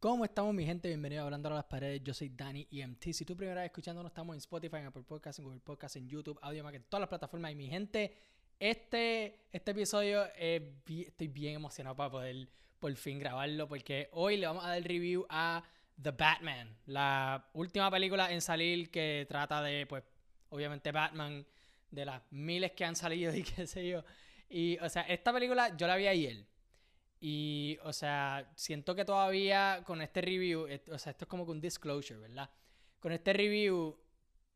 ¿Cómo estamos mi gente? Bienvenido a Hablando a las Paredes. Yo soy Dani EMT. Si tú primera vez escuchándonos, estamos en Spotify, en Apple Podcasts, en Google Podcasts, en YouTube, Audio en todas las plataformas. Y mi gente, este, este episodio estoy bien emocionado para poder por fin grabarlo porque hoy le vamos a dar review a The Batman, la última película en salir que trata de, pues, obviamente Batman, de las miles que han salido y qué sé yo. Y, o sea, esta película yo la vi ayer. Y, o sea, siento que todavía con este review, o sea, esto es como que un disclosure, ¿verdad? Con este review,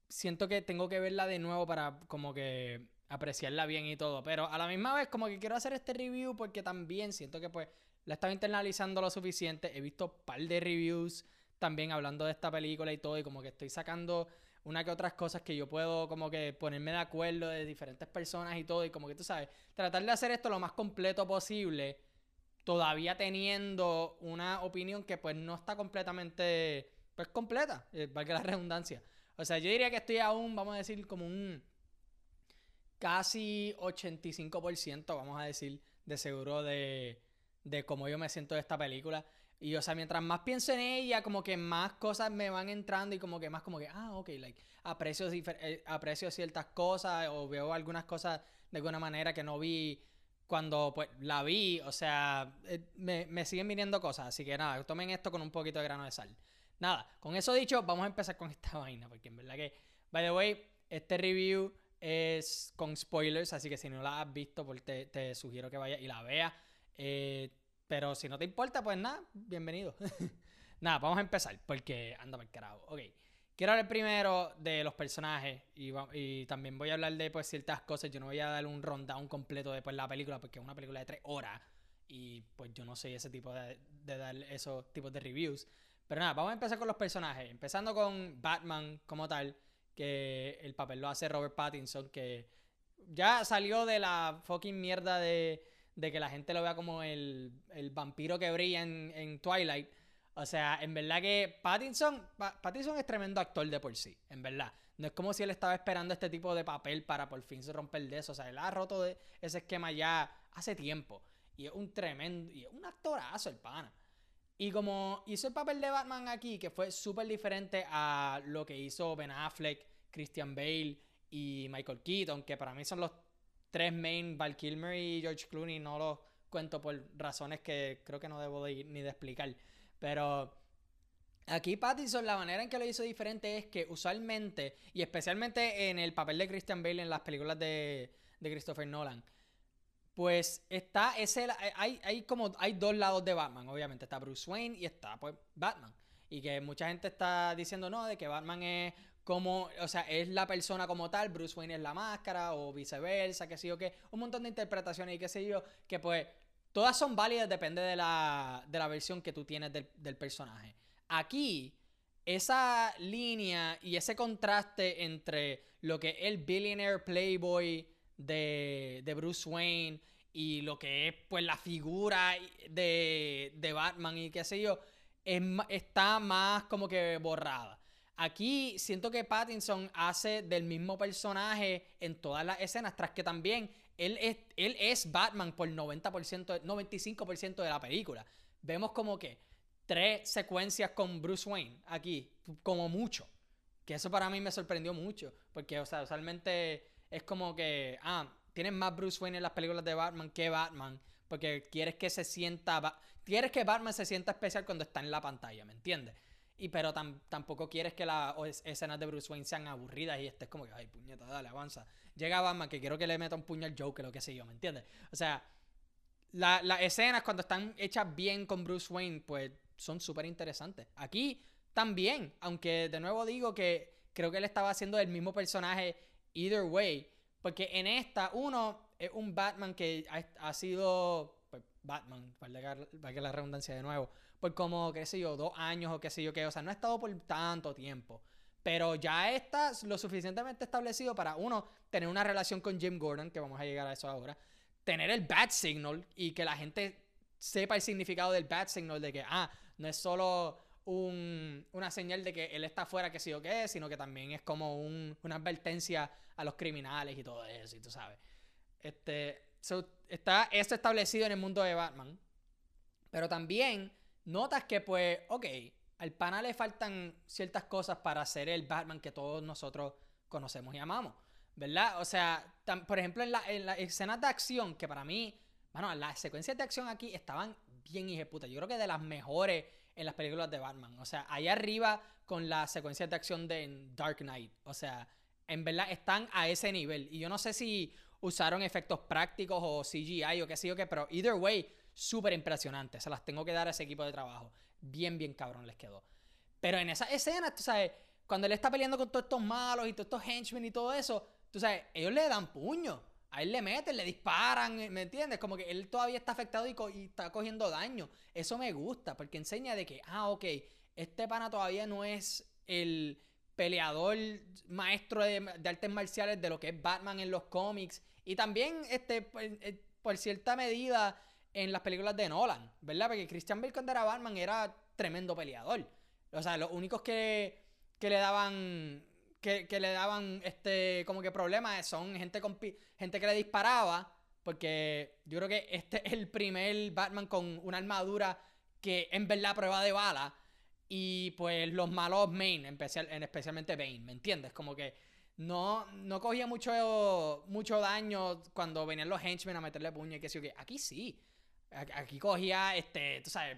siento que tengo que verla de nuevo para como que apreciarla bien y todo. Pero a la misma vez, como que quiero hacer este review porque también siento que, pues, la estaba internalizando lo suficiente. He visto un par de reviews también hablando de esta película y todo. Y como que estoy sacando una que otras cosas que yo puedo como que ponerme de acuerdo de diferentes personas y todo. Y como que tú sabes, tratar de hacer esto lo más completo posible todavía teniendo una opinión que pues no está completamente, pues completa, eh, valga la redundancia. O sea, yo diría que estoy aún, vamos a decir, como un casi 85%, vamos a decir, de seguro de, de cómo yo me siento de esta película. Y, o sea, mientras más pienso en ella, como que más cosas me van entrando y como que más como que, ah, ok, like, aprecio, eh, aprecio ciertas cosas o veo algunas cosas de alguna manera que no vi cuando pues la vi, o sea, eh, me, siguen viniendo cosas, así que nada, tomen esto con un poquito de grano de sal. Nada, con eso dicho, vamos a empezar con esta vaina, porque en verdad que, by the way, este review es con spoilers, así que si no la has visto, pues te, sugiero que vayas y la veas. Eh, pero si no te importa, pues nada, bienvenido. nada, vamos a empezar, porque anda el carajo. Ok. Quiero hablar primero de los personajes y, también voy a hablar de pues, ciertas cosas. Yo no voy a dar un rundown completo de pues, la película porque es una película de tres horas y pues yo no soy ese tipo de, dar esos tipos de reviews. Pero nada, vamos a empezar con los personajes. Empezando con Batman como tal, que el papel lo hace Robert Pattinson, que ya salió de la fucking mierda de, que la gente lo vea como el, vampiro que brilla en Twilight o sea, en verdad que Pattinson, Pattinson es tremendo actor de por sí, en verdad. No es como si él estaba esperando este tipo de papel para por fin se romper de eso. O sea, él ha roto ese esquema ya hace tiempo. Y es un tremendo, y es un actorazo el pana. Y como hizo el papel de Batman aquí, que fue súper diferente a lo que hizo Ben Affleck, Christian Bale y Michael Keaton, que para mí son los tres main, Val Kilmer y George Clooney, no los cuento por razones que creo que no debo ni de explicar. Pero aquí Pattinson, la manera en que lo hizo diferente es que usualmente, y especialmente en el papel de Christian Bale en las películas de, Christopher Nolan, pues está ese hay, hay como hay dos lados de Batman, obviamente está Bruce Wayne y está pues Batman. Y que mucha gente está diciendo no, de que Batman es como, o sea, es la persona como tal, Bruce Wayne es la máscara o viceversa, qué sé yo qué, un montón de interpretaciones y qué sé yo, que pues Todas son válidas, depende de la, versión que tú tienes del, personaje. Aquí, esa línea y ese contraste entre lo que es el billionaire playboy de, Bruce Wayne y lo que es pues la figura de, de Batman y qué sé yo, está más como que borrada. Aquí siento que Pattinson hace del mismo personaje en todas las escenas, tras que también él es, él es Batman por 90%, 95% de la película. Vemos como que tres secuencias con Bruce Wayne aquí, como mucho. Que eso para mí me sorprendió mucho. Porque, o sea, usualmente es como que, ah, tienes más Bruce Wayne en las películas de Batman que Batman. Porque quieres que se sienta. Quieres que Batman se sienta especial cuando está en la pantalla, ¿me entiendes? Y pero tampoco quieres que las escenas de Bruce Wayne sean aburridas y estés como que, ay, puñeta, dale, avanza. Llega Batman que quiero que le meta un puño al Joker, lo que sé yo, ¿me entiendes? O sea, las escenas cuando están hechas bien con Bruce Wayne, pues son súper interesantes. Aquí también, aunque de nuevo digo que creo que él estaba haciendo el mismo personaje either way, porque en esta, uno es un Batman que ha, sido, pues, Batman, para que la redundancia de nuevo por como, qué sé yo, dos años o qué sé yo qué. O sea, no ha estado por tanto tiempo. Pero ya está lo suficientemente establecido para, uno, tener una relación con Jim Gordon, que vamos a llegar a eso ahora. Tener el bat signal y que la gente sepa el significado del bat signal, de que, ah, no es solo una señal de que él está fuera, que sí o qué, sino que también es como una advertencia a los criminales y todo eso, y tú sabes. Este, está eso establecido en el mundo de Batman. Pero también notas que pues, ok, al pana le faltan ciertas cosas para ser el Batman que todos nosotros conocemos y amamos, ¿verdad? O sea, por ejemplo, en, la, en las escenas de acción, que para mí, bueno, las secuencias de acción aquí estaban bien puta. Yo creo que de las mejores en las películas de Batman. O sea, ahí arriba con las secuencias de acción de Dark Knight. O sea, en verdad están a ese nivel. Y yo no sé si usaron efectos prácticos o CGI o qué sé yo qué, pero either way, súper impresionante. Se las tengo que dar a ese equipo de trabajo. Bien, bien cabrón les quedó. Pero en esa escena, tú sabes, cuando él está peleando con todos estos malos y todos estos henchmen y todo eso, tú sabes, ellos le dan puño. A él le meten, le disparan, ¿me entiendes? Como que él todavía está afectado y, está cogiendo daño. Eso me gusta, porque enseña de que, ah, ok, este pana todavía no es el peleador maestro de, artes marciales de lo que es Batman en los cómics. Y también, este, por, eh, por cierta medida, en las películas de Nolan, ¿verdad? Porque Christian Bale cuando era Batman era tremendo peleador. O sea, los únicos que, que le daban que, le daban este como que problemas son gente con gente que le disparaba porque yo creo que este es el primer Batman con una armadura que en verdad prueba de bala y pues los malos main especial, en especialmente Bane ¿me entiendes? como que no, no cogía mucho, mucho daño cuando venían los henchmen a meterle puño y que sí, que aquí sí aquí cogía este tú sabes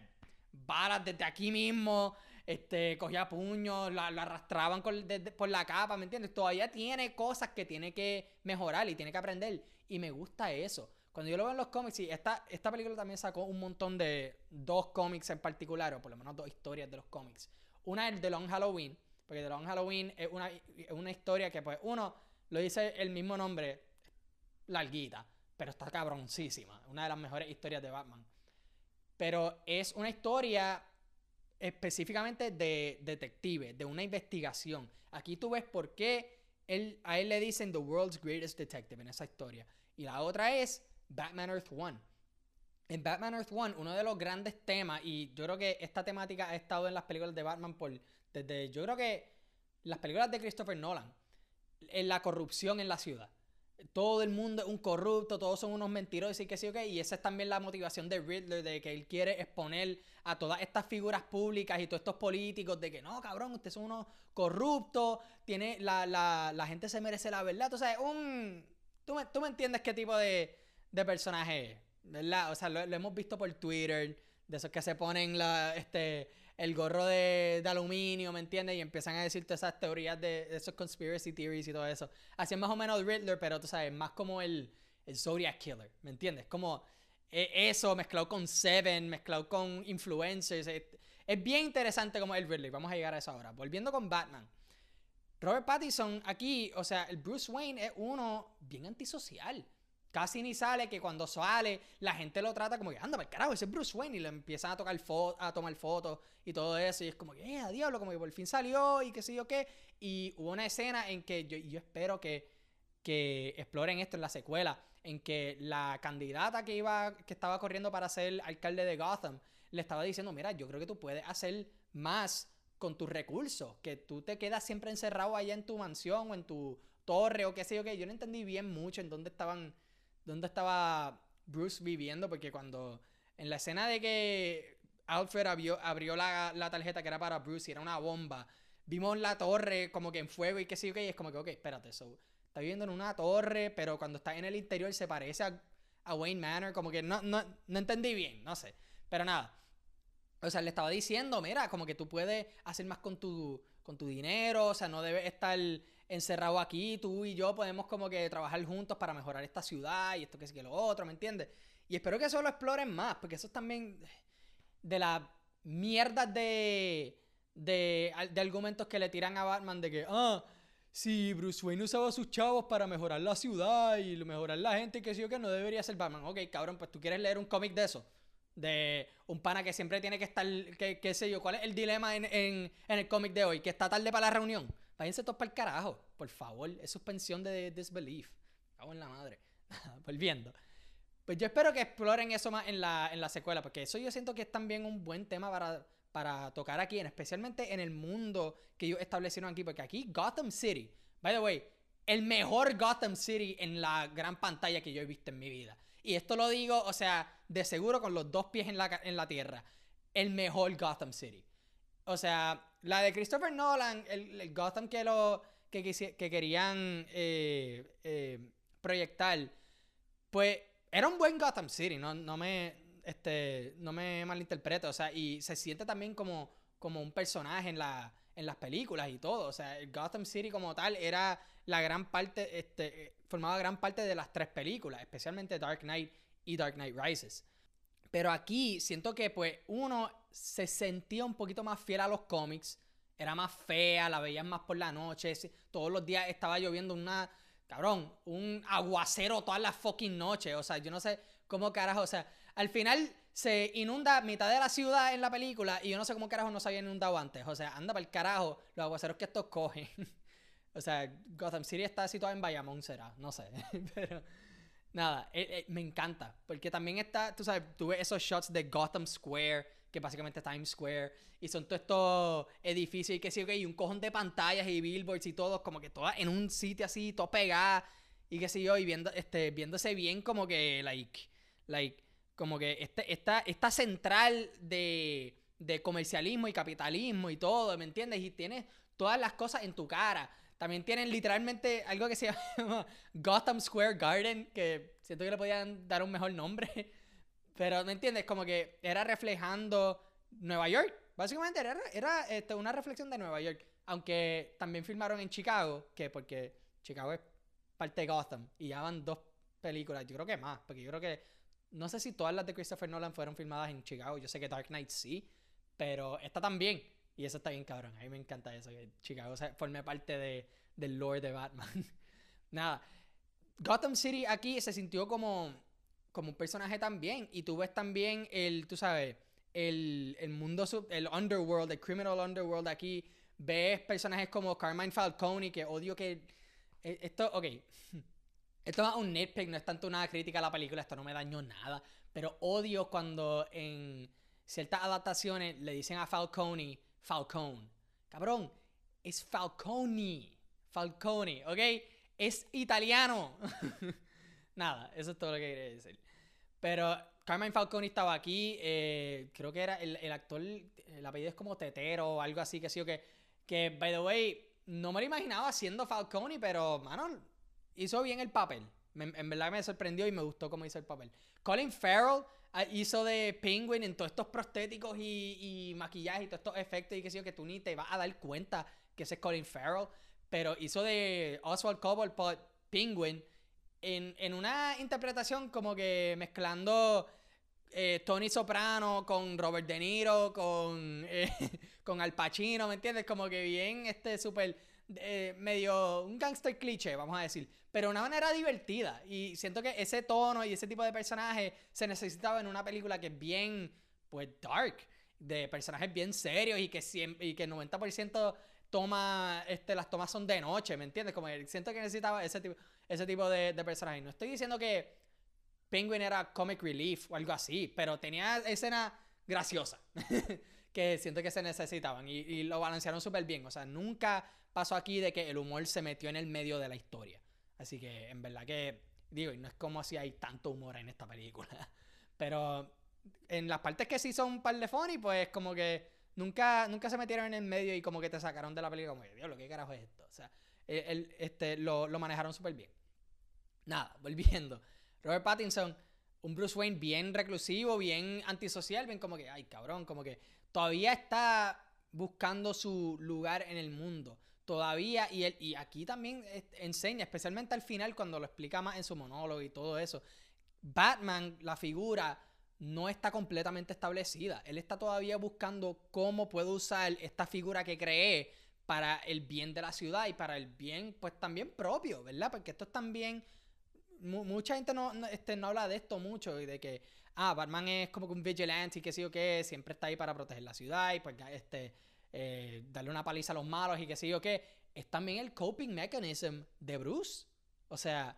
balas desde aquí mismo este, cogía puños, la, arrastraban por la capa, ¿me entiendes? Todavía tiene cosas que tiene que mejorar y tiene que aprender. Y me gusta eso. Cuando yo lo veo en los cómics, y esta, esta película también sacó un montón de dos cómics en particular, o por lo menos dos historias de los cómics. Una es The Long Halloween, porque The Long Halloween es una, una historia que, pues, uno lo dice el mismo nombre, larguita, pero está cabroncísima. Una de las mejores historias de Batman. Pero es una historia específicamente de detective, de una investigación. Aquí tú ves por qué él, a él le dicen The World's Greatest Detective en esa historia. Y la otra es Batman Earth One. En Batman Earth One, uno de los grandes temas, y yo creo que esta temática ha estado en las películas de Batman por desde, yo creo que las películas de Christopher Nolan, en la corrupción en la ciudad todo el mundo es un corrupto, todos son unos mentirosos y que sí o qué. Y esa es también la motivación de Riddler, de que él quiere exponer a todas estas figuras públicas y todos estos políticos de que no, cabrón, ustedes son unos corruptos, tiene, la, la, la gente se merece la verdad. Entonces, un... Tú me, tú me entiendes qué tipo de, de personaje es, ¿verdad? O sea, lo, lo hemos visto por Twitter, de esos que se ponen la, este, el gorro de, aluminio, ¿me entiendes? Y empiezan a decir todas esas teorías de, esos conspiracy theories y todo eso. Así es más o menos Riddler, pero tú sabes, más como el, el Zodiac Killer, ¿me entiendes? Como e, eso mezclado con Seven, mezclado con influencers. Es, es, bien interesante como el Riddler. Vamos a llegar a eso ahora. Volviendo con Batman. Robert Pattinson aquí, o sea, el Bruce Wayne es uno bien antisocial casi ni sale, que cuando sale, la gente lo trata como que, anda, carajo, ese es Bruce Wayne, y le empiezan a, tocar a tomar fotos y todo eso, y es como que, eh, a diablo, como que por fin salió, y qué sé yo qué, y hubo una escena en que yo, yo espero que, que exploren esto en la secuela, en que la candidata que iba, que estaba corriendo para ser alcalde de Gotham, le estaba diciendo, mira, yo creo que tú puedes hacer más con tus recursos, que tú te quedas siempre encerrado allá en tu mansión o en tu torre o qué sé yo qué, yo no entendí bien mucho en dónde estaban dónde estaba Bruce viviendo, porque cuando en la escena de que Alfred abrió, abrió la, tarjeta que era para Bruce y era una bomba, vimos la torre como que en fuego y qué sé yo qué, y es como que, ok, espérate, eso está viviendo en una torre, pero cuando está en el interior se parece a, Wayne Manor, como que no, no, no entendí bien, no sé, pero nada. O sea, le estaba diciendo, mira, como que tú puedes hacer más con tu, con tu dinero, o sea, no debes estar encerrado aquí, tú y yo podemos como que trabajar juntos para mejorar esta ciudad y esto que es que lo otro, ¿me entiendes? Y espero que eso lo exploren más, porque eso es también de las mierdas de, de, de argumentos que le tiran a Batman de que, ah, si Bruce Wayne usaba sus chavos para mejorar la ciudad y mejorar la gente, que sí o que no debería ser Batman. Ok, cabrón, pues tú quieres leer un cómic de eso. De un pana que siempre tiene que estar, que, sé yo, ¿cuál es el dilema en, en, en el cómic de hoy? Que está tarde para la reunión. Váyanse todos para el carajo, por favor. Es suspensión de disbelief. Cago en la madre. Volviendo. Pues yo espero que exploren eso más en la, en la secuela, porque eso yo siento que es también un buen tema para, para tocar aquí, especialmente en el mundo que ellos establecieron aquí, porque aquí Gotham City, by the way, el mejor Gotham City en la gran pantalla que yo he visto en mi vida. Y esto lo digo, o sea, de seguro con los dos pies en la, en la tierra. el mejor Gotham City. O sea, la de Christopher Nolan, el, Gotham que, lo, que, que querían eh, eh, proyectar, pues era un buen Gotham City, no, no me este no me malinterpreto, o sea, y se siente también como, como un personaje en la en las películas y todo, o sea, el Gotham City como tal era la gran parte este formaba gran parte de las tres películas, especialmente Dark Knight y Dark Knight Rises. Pero aquí siento que pues uno se sentía un poquito más fiel a los cómics, era más fea, la veían más por la noche, todos los días estaba lloviendo una, cabrón, un aguacero todas las fucking noches, o sea, yo no sé cómo carajo, o sea, al final se inunda mitad de la ciudad en la película y yo no sé cómo carajo no se había inundado antes, o sea, anda para el carajo los aguaceros que estos cogen. o sea, Gotham City está situado en Bayamón, será, no sé, pero... Nada, eh, eh, me encanta. Porque también está, tú sabes, tuve esos shots de Gotham Square que básicamente Times Square, y son todos estos edificios y que sí, y un cojón de pantallas y billboards y todo, como que todas en un sitio así, todo pegada, y qué sé yo, y viendo, este, viéndose bien como que, like, like, como que este, esta, esta central de, de comercialismo y capitalismo y todo, ¿me entiendes? Y tienes todas las cosas en tu cara. También tienen literalmente algo que se llama Gotham Square Garden, que siento que le podían dar un mejor nombre. Pero, ¿me entiendes? Como que era reflejando Nueva York. Básicamente era, era este, una reflexión de Nueva York. Aunque también filmaron en Chicago, que porque Chicago es parte de Gotham. Y ya van dos películas, yo creo que más. Porque yo creo que, no sé si todas las de Christopher Nolan fueron filmadas en Chicago. Yo sé que Dark Knight sí, pero esta también. Y eso está bien cabrón. A mí me encanta eso, que Chicago forme parte de, del lore de Batman. Nada. Gotham City aquí se sintió como como un personaje también. Y tú ves también el, tú sabes, el, el mundo, sub, el underworld, el criminal underworld aquí. Ves personajes como Carmine Falcone, que odio que... Eh, esto, ok. Esto es un nitpick, no es tanto una crítica a la película, esto no me dañó nada. Pero odio cuando en ciertas adaptaciones le dicen a Falcone, Falcone. Cabrón, es Falcone. Falcone, ¿ok? Es italiano. Nada, eso es todo lo que quería decir. Pero Carmine Falcone estaba aquí, eh, creo que era el, el, actor, el apellido es como Tetero o algo así, que sí o que, que, by the way, no me lo imaginaba siendo Falcone, pero, mano, hizo bien el papel. en verdad me sorprendió y me gustó cómo hizo el papel. Colin Farrell hizo de Penguin en todos estos prostéticos y, y maquillaje y todos estos efectos y que sí, que tú ni te vas a dar cuenta que ese es Colin Farrell. Pero hizo de Oswald Cobblepot Penguin en, una interpretación como que mezclando eh, Tony Soprano con Robert De Niro, con, eh, con Al Pacino, ¿me entiendes? Como que bien, este súper, eh, medio un gangster cliché, vamos a decir, pero de una manera divertida. Y siento que ese tono y ese tipo de personaje se necesitaba en una película que es bien, pues, dark, de personajes bien serios y que, y que el 90% toma, este, las tomas son de noche, ¿me entiendes? Como siento que necesitaba ese tipo ese tipo de, de personajes. No estoy diciendo que Penguin era comic relief o algo así, pero tenía escena graciosa que siento que se necesitaban y, lo balancearon súper bien. O sea, nunca pasó aquí de que el humor se metió en el medio de la historia. Así que en verdad que, digo, y no es como si hay tanto humor en esta película. Pero en las partes que sí son un par de funny, pues como que nunca, nunca se metieron en el medio y como que te sacaron de la película como, Dios, lo que carajo es esto. O sea, el, este, lo, lo manejaron súper bien. Nada, volviendo. Robert Pattinson, un Bruce Wayne bien reclusivo, bien antisocial, bien como que, ay cabrón, como que todavía está buscando su lugar en el mundo. Todavía, y, él, y aquí también enseña, especialmente al final cuando lo explica más en su monólogo y todo eso. Batman, la figura, no está completamente establecida. Él está todavía buscando cómo puede usar esta figura que creé para el bien de la ciudad y para el bien, pues también propio, ¿verdad? Porque esto es también mucha gente no, este, no habla de esto mucho y de que, ah, Batman es como que un vigilante y que sí o qué, siempre está ahí para proteger la ciudad y pues este, eh, darle una paliza a los malos y que sí o qué. Es también el coping mechanism de Bruce. O sea,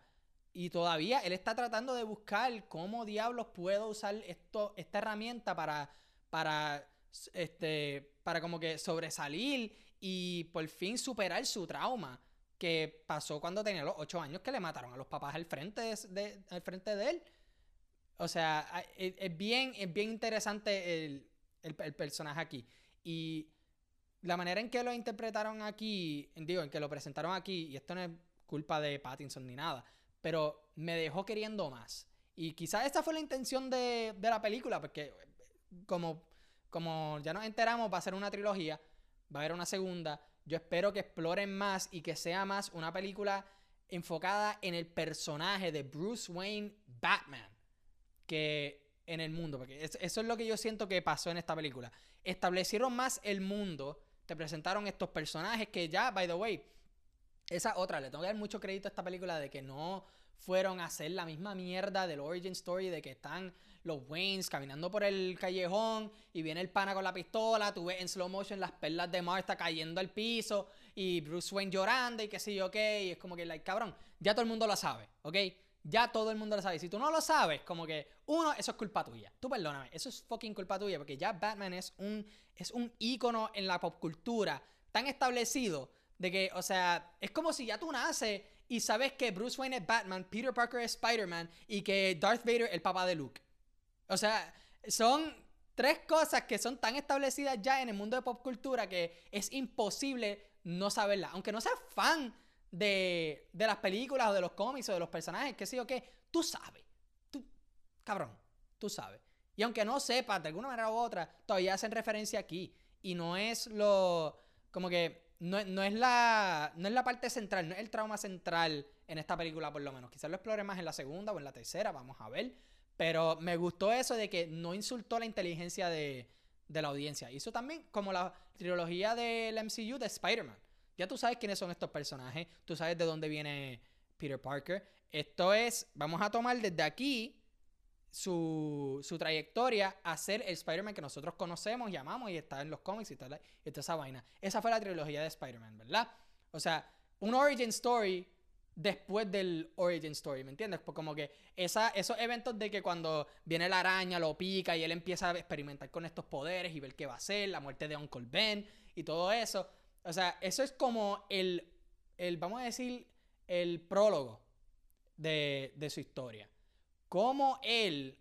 y todavía él está tratando de buscar cómo diablos puedo usar esto, esta herramienta para, para, este, para como que sobresalir y por fin superar su trauma que pasó cuando tenía los ocho años que le mataron a los papás al frente de, al frente de él. O sea, es, bien, es bien interesante el, el personaje aquí. Y la manera en que lo interpretaron aquí, digo, en que lo presentaron aquí, y esto no es culpa de Pattinson ni nada, pero me dejó queriendo más. Y quizás esta fue la intención de, de la película, porque como, como ya nos enteramos, va a ser una trilogía, va a haber una segunda. Yo espero que exploren más y que sea más una película enfocada en el personaje de Bruce Wayne Batman que en el mundo. Porque eso es lo que yo siento que pasó en esta película. Establecieron más el mundo, te presentaron estos personajes que ya, by the way, esa otra, le tengo que dar mucho crédito a esta película de que no fueron a hacer la misma mierda del origin story de que están los Waynes caminando por el callejón y viene el pana con la pistola, tú ves en slow motion las perlas de Martha cayendo al piso y Bruce Wayne llorando y qué sé yo y es como que, like, cabrón, ya todo el mundo lo sabe, ¿ok? Ya todo el mundo lo sabe. Si tú no lo sabes, como que, uno, eso es culpa tuya. Tú perdóname, eso es fucking culpa tuya, porque ya Batman es un, es un ícono en la popcultura tan establecido de que, o sea, es como si ya tú naces y sabes que Bruce Wayne es Batman, Peter Parker es Spider-Man y que Darth Vader es el papá de Luke. O sea, son tres cosas que son tan establecidas ya en el mundo de popcultura que es imposible no saberla. Aunque no seas fan de, de las películas o de los cómics o de los personajes, qué sé yo qué, tú sabes. Tú, cabrón, tú sabes. Y aunque no sepas de alguna manera u otra, todavía hacen referencia aquí. Y no es lo. Como que. No, no, es la, no es la parte central, no es el trauma central en esta película, por lo menos. Quizás lo explore más en la segunda o en la tercera, vamos a ver. Pero me gustó eso de que no insultó la inteligencia de, de la audiencia. Hizo también como la trilogía del MCU de Spider-Man. Ya tú sabes quiénes son estos personajes, tú sabes de dónde viene Peter Parker. Esto es, vamos a tomar desde aquí su, su trayectoria a ser el Spider-Man que nosotros conocemos y amamos y está en los cómics y, toda esa vaina. Esa fue la trilogía de Spider-Man, ¿verdad? O sea, un origin story después del origin story, ¿me entiendes? Pues como que esa, esos eventos de que cuando viene la araña, lo pica y él empieza a experimentar con estos poderes y ver qué va a hacer, la muerte de Uncle Ben y todo eso. O sea, eso es como el, el vamos a decir, el prólogo de, de su historia. Cómo él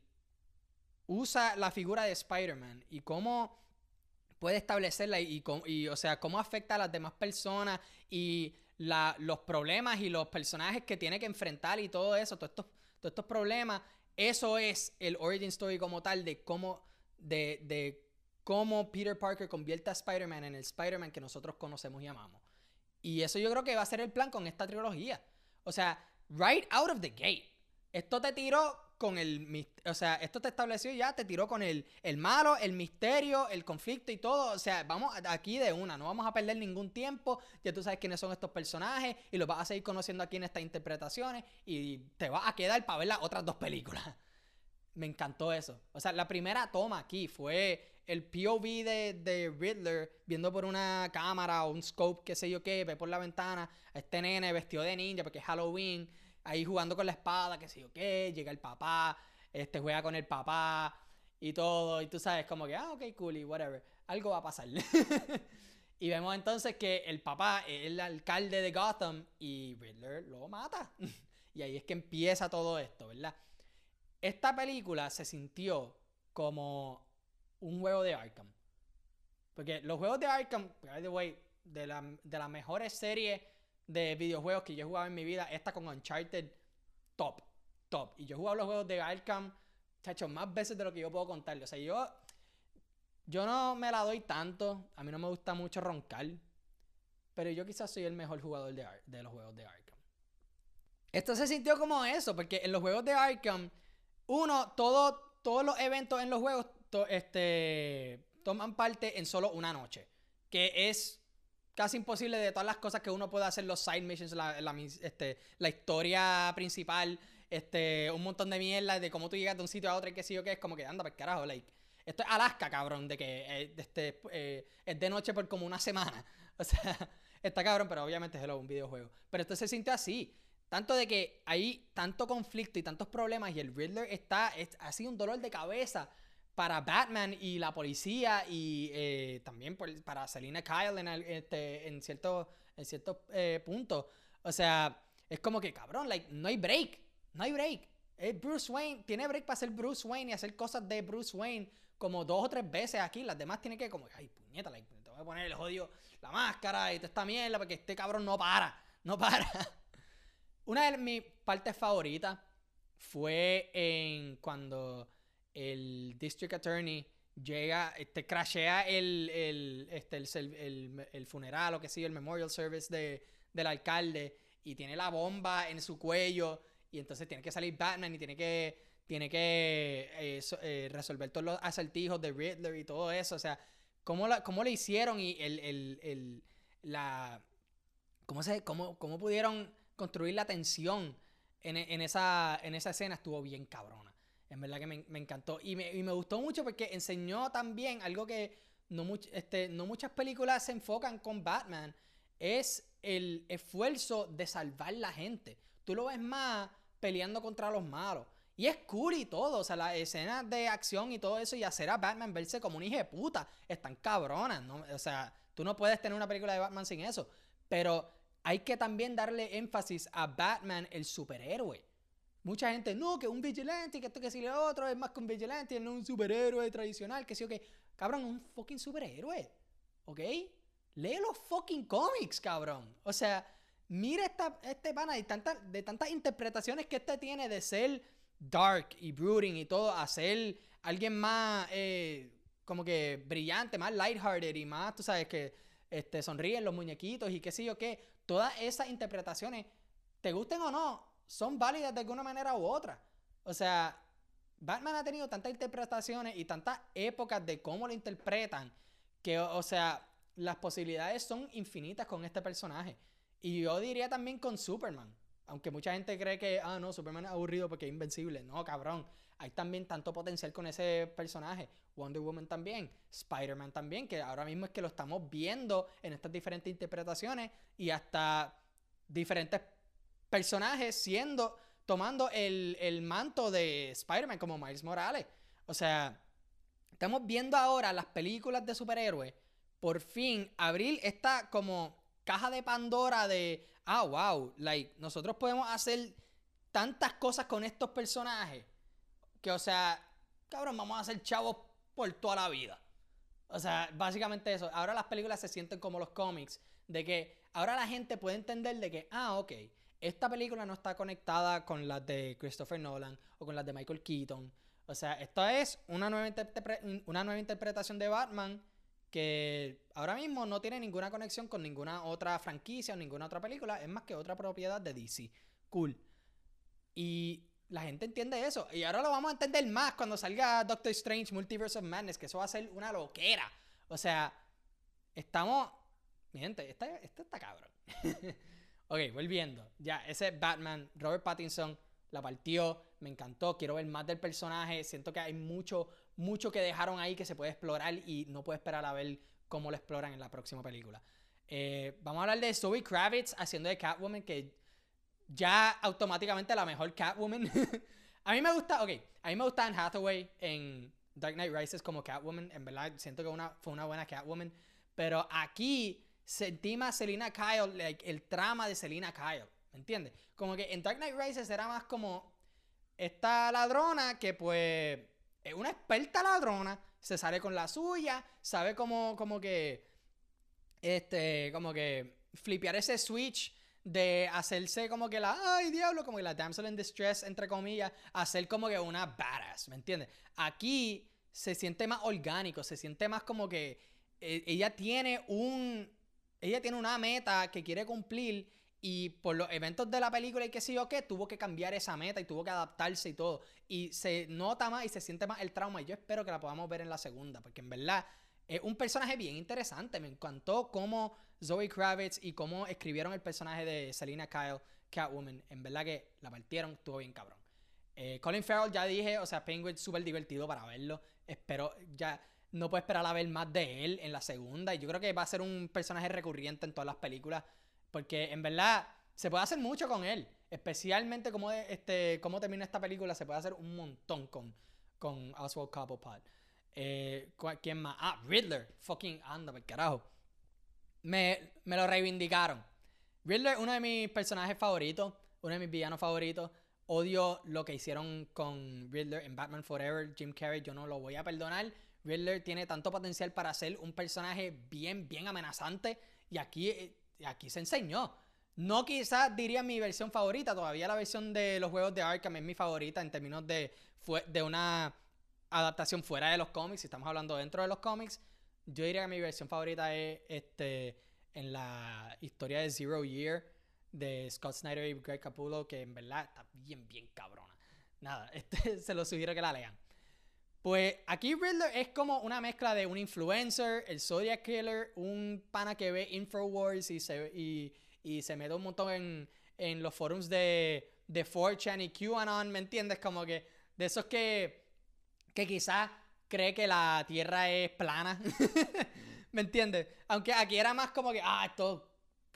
usa la figura de Spider-Man y cómo puede establecerla y, y, o sea, cómo afecta a las demás personas y la, los problemas y los personajes que tiene que enfrentar y todo eso, todos estos, todos estos problemas, eso es el origin story como tal de cómo, de, de cómo Peter Parker convierte a Spider-Man en el Spider-Man que nosotros conocemos y amamos. Y eso yo creo que va a ser el plan con esta trilogía. O sea, right out of the gate. Esto te tiró con el... O sea, esto te estableció ya, te tiró con el, el malo, el misterio, el conflicto y todo. O sea, vamos aquí de una, no vamos a perder ningún tiempo. Ya tú sabes quiénes son estos personajes y los vas a seguir conociendo aquí en estas interpretaciones y te vas a quedar para ver las otras dos películas. Me encantó eso. O sea, la primera toma aquí fue el POV de, de, Riddler viendo por una cámara o un scope, qué sé yo qué, ve por la ventana a este nene vestido de ninja porque es Halloween, ahí jugando con la espada, qué sé yo qué, llega el papá, este juega con el papá y todo, y tú sabes como que, ah, ok, cool, y whatever, algo va a pasar. y vemos entonces que el papá es el alcalde de Gotham y Riddler lo mata. y ahí es que empieza todo esto, ¿verdad? Esta película se sintió como un juego de Arkham. Porque los juegos de Arkham, by the way, de, la, de las mejores series de videojuegos que yo he jugado en mi vida, esta con Uncharted, top, top. Y yo he jugado los juegos de Arkham, chacho, más veces de lo que yo puedo contarle. O sea, yo, yo no me la doy tanto, a mí no me gusta mucho roncar, pero yo quizás soy el mejor jugador de, de los juegos de Arkham. Esto se sintió como eso, porque en los juegos de Arkham, uno, todo, todos los eventos en los juegos este, toman parte en solo una noche. Que es casi imposible de todas las cosas que uno puede hacer, los side missions, la, este, la historia principal, este, un montón de mierda de cómo tú llegas de un sitio a otro y qué sé yo qué, es como que anda, pues carajo, like. Esto es Alaska, cabrón, de que eh, este, eh, es de noche por como una semana. O sea, está cabrón, pero obviamente es un videojuego. Pero esto se siente así. Tanto de que hay tanto conflicto y tantos problemas y el Riddler está, es, ha sido un dolor de cabeza para Batman y la policía y eh, también para Selina Kyle en, este, en ciertos en cierto, eh, puntos. O sea, es como que, cabrón, like, no hay break. No hay break. Es Bruce Wayne. Tiene break para ser Bruce Wayne y hacer cosas de Bruce Wayne como dos o tres veces aquí. Las demás tienen que como, ay, puñeta, like, te voy a poner el jodido, la máscara y toda esta mierda porque este cabrón no para, no para. Una de mis partes favoritas fue en cuando el District Attorney llega, este, crashea el, el, este, el, el, funeral o qué sé yo, el memorial service de, del alcalde y tiene la bomba en su cuello y entonces tiene que salir Batman y tiene que tiene que eh, eh, resolver todos los acertijos de Riddler y todo eso. O sea, cómo, la, cómo le hicieron y el, el, el la... ¿Cómo, se, cómo, cómo pudieron construir la tensión en, en, esa, en esa escena? Estuvo bien cabrona. En verdad que me, encantó. Y me, gustó mucho porque enseñó también algo que no, este, no muchas películas se enfocan con Batman. Es el esfuerzo de salvar la gente. Tú lo ves más peleando contra los malos. Y es cool y todo, o sea, las escenas de acción y todo eso y hacer a Batman verse como un hijo de puta, están cabronas, ¿no? O sea, tú no puedes tener una película de Batman sin eso. Pero hay que también darle énfasis a Batman, el superhéroe. Mucha gente, no, que un vigilante, que esto que si le otro es más que un vigilante, no un superhéroe tradicional, que sí o que. Cabrón, un fucking superhéroe. ¿Ok? Lee los fucking cómics, cabrón. O sea, mira esta, este pana de, de tantas interpretaciones que este tiene de ser dark y brooding y todo, a ser alguien más eh, como que brillante, más lighthearted y más, tú sabes, que este, sonríen los muñequitos y qué sé yo qué. Todas esas interpretaciones, te gusten o no, son válidas de alguna manera u otra. O sea, Batman ha tenido tantas interpretaciones y tantas épocas de cómo lo interpretan que, o sea, las posibilidades son infinitas con este personaje. Y yo diría también con Superman. Aunque mucha gente cree que, ah, no, Superman es aburrido porque es invencible. No, cabrón. Hay también tanto potencial con ese personaje. Wonder Woman también. Spider-Man también, que ahora mismo es que lo estamos viendo en estas diferentes interpretaciones y hasta diferentes personajes siendo, tomando el, el manto de Spider-Man como Miles Morales. O sea, estamos viendo ahora las películas de superhéroes por fin abrir esta como caja de Pandora de ah, wow, like, nosotros podemos hacer tantas cosas con estos personajes que, o sea, cabrón, vamos a hacer chavos por toda la vida. O sea, básicamente eso. Ahora las películas se sienten como los cómics, de que ahora la gente puede entender de que, ah, ok, esta película no está conectada con las de Christopher Nolan o con las de Michael Keaton. O sea, esto es una nueva, una nueva interpretación de Batman que ahora mismo no tiene ninguna conexión con ninguna otra franquicia o ninguna otra película, es más que otra propiedad de DC. Cool. Y la gente entiende eso. Y ahora lo vamos a entender más cuando salga Doctor Strange Multiverse of Madness, que eso va a ser una loquera. O sea, estamos... Mi gente, esto, está cabrón. ok, volviendo. Ya, ese Batman, Robert Pattinson, la partió, me encantó, quiero ver más del personaje, siento que hay mucho mucho que dejaron ahí que se puede explorar y no puedo esperar a ver cómo lo exploran en la próxima película. Eh, vamos a hablar de Zoe Kravitz haciendo de Catwoman, que ya automáticamente la mejor Catwoman. a mí me gusta, ok, a mí me gusta Hathaway en Dark Knight Rises como Catwoman, en verdad siento que una, fue una buena Catwoman, pero aquí sentí más Selina Kyle, el trama de Selina Kyle, ¿me entiendes? Como que en Dark Knight Rises era más como esta ladrona que pues es una experta ladrona, se sale con la suya, sabe cómo, como que, este, como que flipear ese switch de hacerse como que la, ay diablo, como que la damsel in distress, entre comillas, hacer como que una badass, ¿me entiendes? Aquí se siente más orgánico, se siente más como que eh, ella tiene un, ella tiene una meta que quiere cumplir y por los eventos de la película y qué sé yo qué, tuvo que cambiar esa meta y tuvo que adaptarse y todo. Y se nota más y se siente más el trauma. Y yo espero que la podamos ver en la segunda, porque en verdad es un personaje bien interesante. Me encantó cómo Zoe Kravitz y cómo escribieron el personaje de Selina Kyle, Catwoman. En verdad que la partieron, estuvo bien cabrón. Eh, Colin Farrell ya dije, o sea, Penguin súper divertido para verlo. Espero, ya no puedo esperar a ver más de él en la segunda. Y yo creo que va a ser un personaje recurrente en todas las películas porque en verdad se puede hacer mucho con él. Especialmente como, este, cómo termina esta película, se puede hacer un montón con, con Oswald Cobblepot. Eh, ¿Quién más? Ah, Riddler. Fucking anda, por carajo. Me, me lo reivindicaron. Riddler, uno de mis personajes favoritos, uno de mis villanos favoritos. Odio lo que hicieron con Riddler en Batman Forever, Jim Carrey, yo no lo voy a perdonar. Riddler tiene tanto potencial para ser un personaje bien, bien amenazante. Y aquí, eh, aquí se enseñó. No quizás diría mi versión favorita, todavía la versión de los juegos de Arkham es mi favorita en términos de, de una adaptación fuera de los cómics, si estamos hablando dentro de los cómics, yo diría que mi versión favorita es este en la historia de Zero Year de Scott Snyder y Greg Capullo, que en verdad está bien, bien cabrona. Nada, este se lo sugiero que la lean. Pues aquí Riddler es como una mezcla de un influencer, el Zodiac Killer, un pana que ve Infowars y se, y, y se mete un montón en, los forums de, de 4chan y QAnon, ¿me entiendes? Como que de esos que, que quizás cree que la Tierra es plana, ¿me entiendes? Aunque aquí era más como que, ah, estos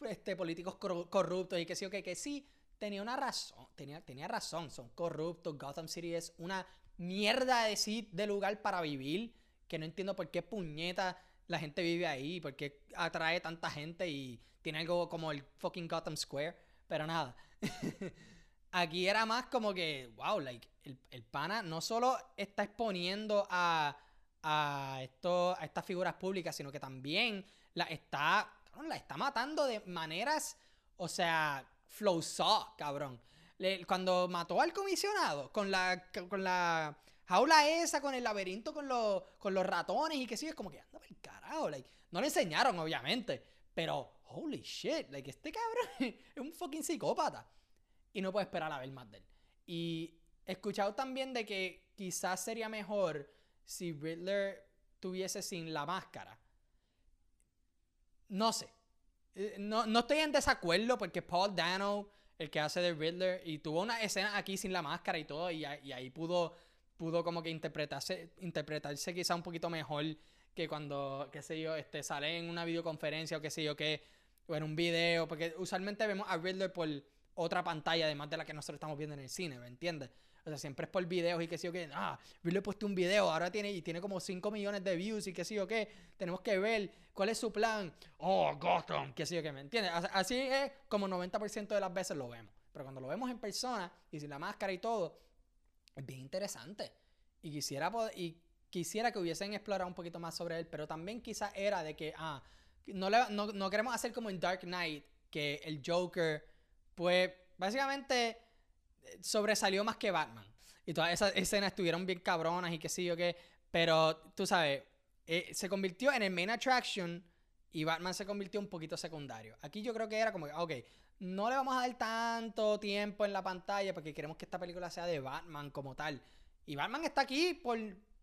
este, políticos corruptos y que sí, o que sí, tenía una razón, tenía, tenía razón, son corruptos, Gotham City es una mierda de, de lugar para vivir, que no entiendo por qué puñeta la gente vive ahí, por qué atrae tanta gente y tiene algo como el fucking Gotham Square, pero nada. Aquí era más como que, wow, like, el, pana no solo está exponiendo a, a, a estas figuras públicas, sino que también la está, la está matando de maneras, o sea, flow saw, cabrón cuando mató al comisionado con la, con la jaula esa, con el laberinto, con, los, con los ratones y que sí, es como que anda el carajo. Like, no le enseñaron, obviamente, pero holy shit, like, este cabrón es un fucking psicópata. Y no puedo esperar a ver más de él. Y he escuchado también de que quizás sería mejor si Riddler tuviese sin la máscara. No sé. Eh, no, no estoy en desacuerdo porque Paul Dano el que hace de Riddler, y tuvo una escena aquí sin la máscara y todo, y, ahí pudo, pudo como que interpretarse, interpretarse quizá un poquito mejor que cuando, qué sé yo, este, sale en una videoconferencia o qué sé yo, que, o en un video, porque usualmente vemos a Riddler por otra pantalla, además de la que nosotros estamos viendo en el cine, ¿me entiendes? O sea, siempre es por videos y qué sé yo qué. Ah, Riddler puesto un video, ahora tiene, y tiene como 5 millones de views y qué sé yo qué. Tenemos que ver cuál es su plan. Oh, Gotham, qué sé yo qué, ¿me entiendes? Así es como 90% de las veces lo vemos. Pero cuando lo vemos en persona y sin la máscara y todo, es bien interesante. Y quisiera, y quisiera que hubiesen explorado un poquito más sobre él, pero también quizás era de que, ah, no, no, no queremos hacer como en Dark Knight, que el Joker, pues básicamente sobresalió más que Batman. Y todas esas escenas estuvieron bien cabronas y qué sé yo qué. Pero tú sabes, eh, se convirtió en el main attraction y Batman se convirtió un poquito secundario. Aquí yo creo que era como ok, no le vamos a dar tanto tiempo en la pantalla porque queremos que esta película sea de Batman como tal. Y Batman está aquí por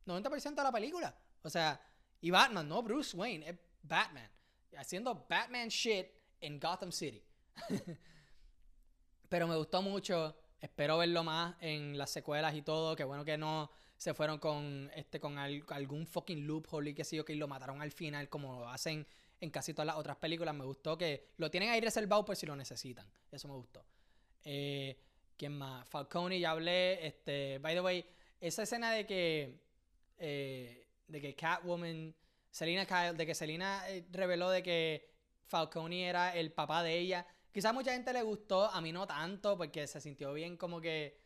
90% de la película. O sea, y Batman, no Bruce Wayne, es Batman. Haciendo Batman shit en Gotham City. Pero me gustó mucho Espero verlo más en las secuelas y todo. Qué bueno que no se fueron con este con algún fucking loophole y que sí, que lo mataron al final como lo hacen en casi todas las otras películas. Me gustó que lo tienen ahí reservado por si lo necesitan. Eso me gustó. Eh, ¿Quién más? Falcone, ya hablé. Este, by the way, esa escena de que eh, de que Catwoman, Selina Kyle, de que Selina eh, reveló de que Falcone era el papá de ella Quizás mucha gente le gustó, a mí no tanto, porque se sintió bien como que,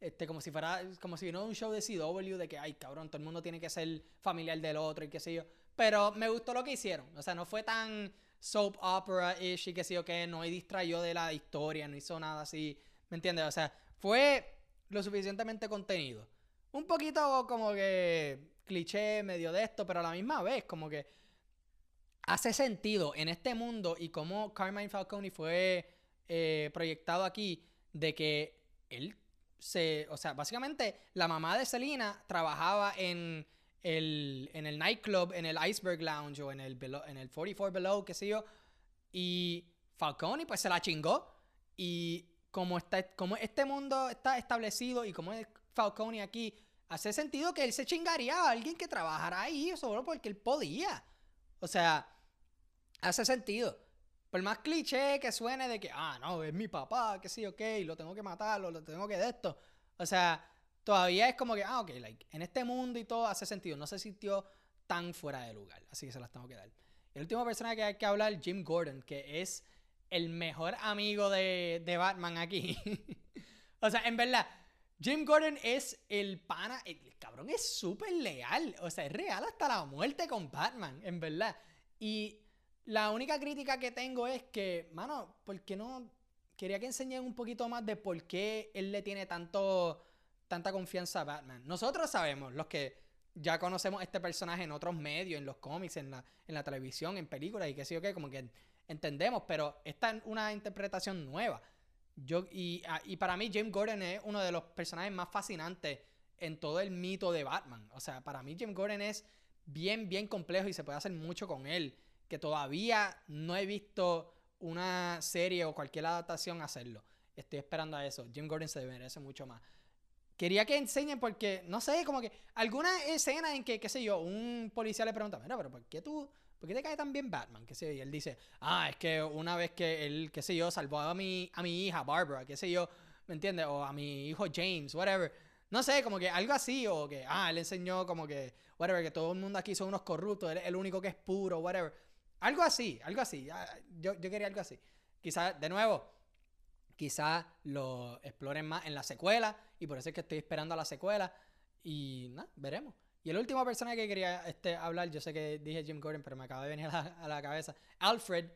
este, como si fuera, como si vino un show de CW de que, ay, cabrón, todo el mundo tiene que ser familiar del otro y qué sé yo. Pero me gustó lo que hicieron. O sea, no fue tan soap opera-ish y qué sé yo, que no distrayó de la historia, no hizo nada así. ¿Me entiendes? O sea, fue lo suficientemente contenido. Un poquito como que cliché medio de esto, pero a la misma vez, como que hace sentido en este mundo y cómo Carmine Falcone fue eh, proyectado aquí de que él se, o sea, básicamente la mamá de Selina trabajaba en el, en el nightclub, en el Iceberg Lounge o en el, en el 44 Below, qué sé yo, y Falcone pues se la chingó y como, está, como este mundo está establecido y como es Falcone aquí, hace sentido que él se chingaría a alguien que trabajara ahí solo porque él podía. O sea, hace sentido. Por más cliché que suene de que, ah, no, es mi papá, que sí, ok, lo tengo que matarlo, lo tengo que de esto. O sea, todavía es como que, ah, ok, like, en este mundo y todo hace sentido. No se sintió tan fuera de lugar. Así que se las tengo que dar. El último personaje que hay que hablar, Jim Gordon, que es el mejor amigo de, de Batman aquí. o sea, en verdad, Jim Gordon es el pana, el cabrón es súper leal, o sea, es real hasta la muerte con Batman, en verdad. Y la única crítica que tengo es que, mano, ¿por qué no? Quería que enseñen un poquito más de por qué él le tiene tanto, tanta confianza a Batman. Nosotros sabemos, los que ya conocemos este personaje en otros medios, en los cómics, en la, en la televisión, en películas y qué sé yo qué, como que entendemos, pero esta es una interpretación nueva. Yo, y, ah, y para mí James Gordon es uno de los personajes más fascinantes en todo el mito de Batman. O sea, para mí James Gordon es bien, bien complejo y se puede hacer mucho con él. Que todavía no he visto una serie o cualquier adaptación hacerlo. Estoy esperando a eso. Jim Gordon se merece mucho más. Quería que enseñen porque, no sé, como que alguna escena en que, qué sé yo, un policía le pregunta, mira, pero ¿por qué tú ¿por qué te cae tan bien Batman? ¿Qué sé? Y él dice, ah, es que una vez que él, qué sé yo, salvó a mi, a mi hija Barbara, qué sé yo, ¿me entiendes? O a mi hijo James, whatever. No sé, como que algo así, o que, ah, él enseñó como que, whatever, que todo el mundo aquí son unos corruptos, él es el único que es puro, whatever. Algo así, algo así. Yo, yo quería algo así. Quizás, de nuevo, quizás lo exploren más en la secuela, y por eso es que estoy esperando a la secuela, y nada, veremos. Y el último personaje que quería este, hablar, yo sé que dije Jim Gordon, pero me acaba de venir a la, cabeza. Alfred,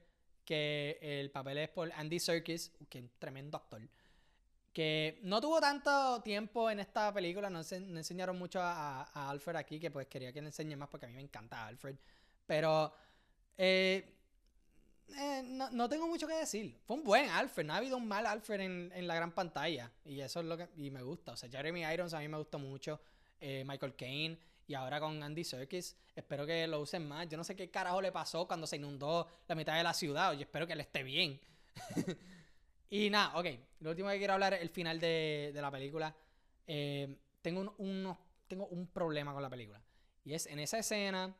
que el papel es por Andy Serkis, que es un tremendo actor. Que no tuvo tanto tiempo en esta película, no, enseñaron mucho a, Alfred aquí, que pues quería que le enseñe más porque a mí me encanta Alfred. Pero eh, eh, no, tengo mucho que decir. Fue un buen Alfred, no ha habido un mal Alfred en, en, la gran pantalla. Y eso es lo que y me gusta. O sea, Jeremy Irons a mí me gustó mucho. Eh, Michael Caine. Y ahora con Andy Serkis, espero que lo usen más. Yo no sé qué carajo le pasó cuando se inundó la mitad de la ciudad. Yo espero que le esté bien. y nada, ok. Lo último que quiero hablar es el final de, la película. Eh, tengo, un, tengo un problema con la película. Y es en esa escena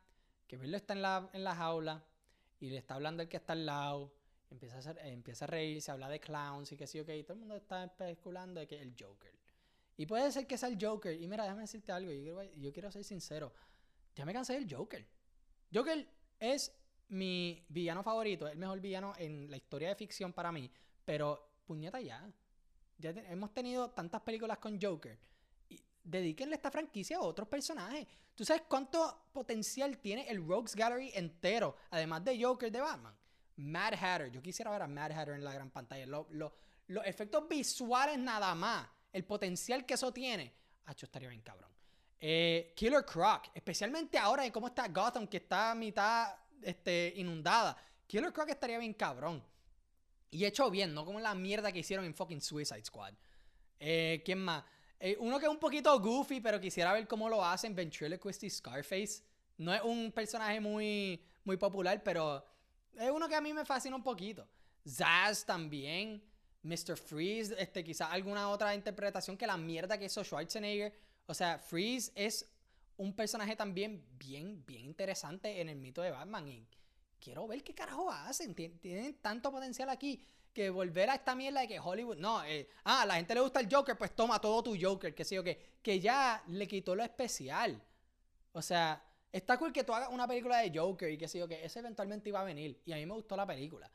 que Bill está en la, en la jaula y le está hablando el que está al lado. Empieza a, hacer, empieza a reír, se habla de clowns y que sí, ok. todo el mundo está especulando de que el Joker. Y puede ser que sea el Joker. Y mira, déjame decirte algo. Yo quiero, ser sincero. Ya me cansé del Joker. Joker es mi villano favorito. El mejor villano en la historia de ficción para mí. Pero, puñeta ya. Ya hemos tenido tantas películas con Joker. Dedíquenle esta franquicia a otros personajes. ¿Tú sabes cuánto potencial tiene el Rogues Gallery entero? Además de Joker de Batman. Mad Hatter. Yo quisiera ver a Mad Hatter en la gran pantalla. los efectos visuales nada más el potencial que eso tiene, hecho estaría bien cabrón. Eh, Killer Croc, especialmente ahora de cómo está Gotham, que está a mitad este, inundada. Killer Croc estaría bien cabrón. Y hecho bien, no como la mierda que hicieron en fucking Suicide Squad. Eh, ¿Quién más? Eh, uno que es un poquito goofy, pero quisiera ver cómo lo hacen, Ventriloquist y Scarface. No es un personaje muy, muy popular, pero es uno que a mí me fascina un poquito. Zaz también. Mr. Freeze, este, quizás alguna otra interpretación que la mierda que hizo Schwarzenegger. O sea, Freeze es un personaje también bien, bien interesante en el mito de Batman. Y quiero ver qué carajo hacen. Tienen tanto potencial aquí que volver a esta mierda de que Hollywood. No, eh, ah, a la gente le gusta el Joker, pues toma todo tu Joker, que sé yo qué. Que ya le quitó lo especial. O sea, está cool que tú hagas una película de Joker y que sé yo que ese eventualmente iba a venir. Y a mí me gustó la película.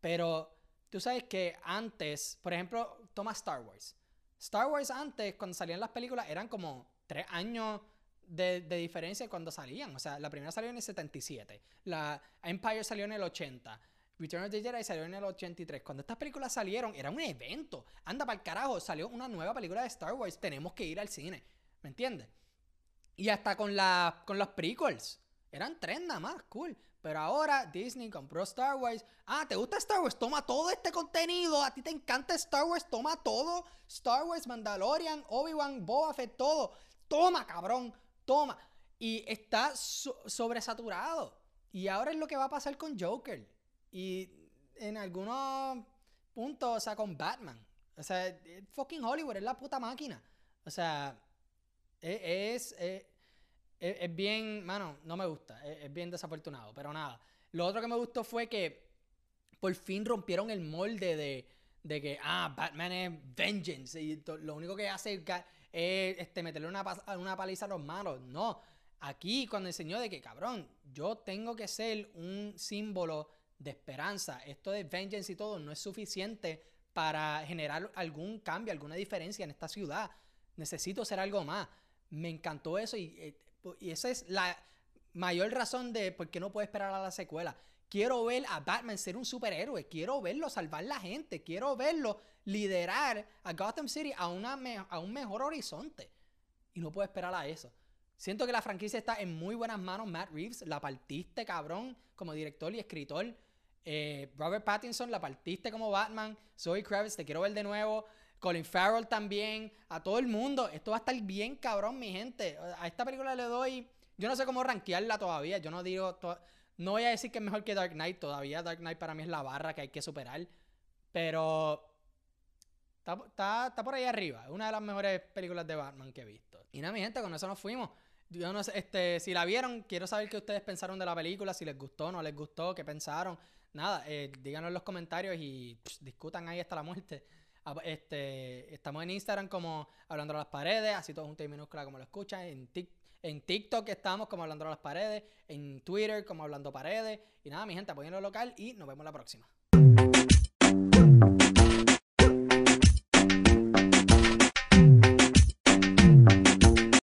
Pero Tú sabes que antes, por ejemplo, toma Star Wars. Star Wars antes, cuando salían las películas, eran como tres años de, diferencia cuando salían. O sea, la primera salió en el 77. La Empire salió en el 80. Return of the Jedi salió en el 83. Cuando estas películas salieron, era un evento. Anda para el carajo, salió una nueva película de Star Wars. Tenemos que ir al cine. ¿Me entiendes? Y hasta con, la, con los prequels. Eran tres nada más, cool. Pero ahora Disney compró Star Wars. Ah, ¿te gusta Star Wars? Toma todo este contenido. A ti te encanta Star Wars. Toma todo. Star Wars, Mandalorian, Obi-Wan, Boba Fett, todo. Toma, cabrón. Toma. Y está sobresaturado. Y ahora es lo que va a pasar con Joker. Y en algunos puntos, o sea, con Batman. O sea, fucking Hollywood es la puta máquina. O sea, e-, es, es, bien, mano, no me gusta, es, bien desafortunado, pero nada. Lo otro que me gustó fue que por fin rompieron el molde de, de que, ah, Batman es vengeance y lo único que hace es este, meterle una, una paliza a los malos. No, aquí cuando enseñó de que, cabrón, yo tengo que ser un símbolo de esperanza. Esto de vengeance y todo no es suficiente para generar algún cambio, alguna diferencia en esta ciudad. necesito ser algo más. Me encantó eso y, eh, y esa es la mayor razón de por qué no puedo esperar a la secuela. Quiero ver a Batman ser un superhéroe. Quiero verlo salvar la gente. Quiero verlo liderar a Gotham City a, una a un mejor horizonte. Y no puedo esperar a eso. Siento que la franquicia está en muy buenas manos. Matt Reeves, la partiste, cabrón, como director y escritor. Eh, Robert Pattinson, la partiste como Batman. Zoe Kravitz, te quiero ver de nuevo. Colin Farrell también. A todo el mundo. Esto va a estar bien, cabrón, mi gente. A esta película le doy. Yo no sé cómo rankearla todavía. Yo no digo. No voy a decir que es mejor que Dark Knight todavía. Dark Knight para mí es la barra que hay que superar. Pero. Está, está, por ahí arriba. Una de las mejores películas de Batman que he visto. Y nada, mi gente, con eso nos fuimos. Yo no sé, este, si la vieron, quiero saber qué ustedes pensaron de la película, si les gustó, no les gustó, qué pensaron. Nada, eh, díganlo en los comentarios y discutan ahí hasta la muerte. Este, estamos en Instagram como Hablando a las Paredes, así todo junto y minúscula como lo escuchan. En, en TikTok estamos como Hablando a las Paredes. En Twitter como Hablando Paredes. Y nada, mi gente, apoyen lo local y nos vemos la próxima.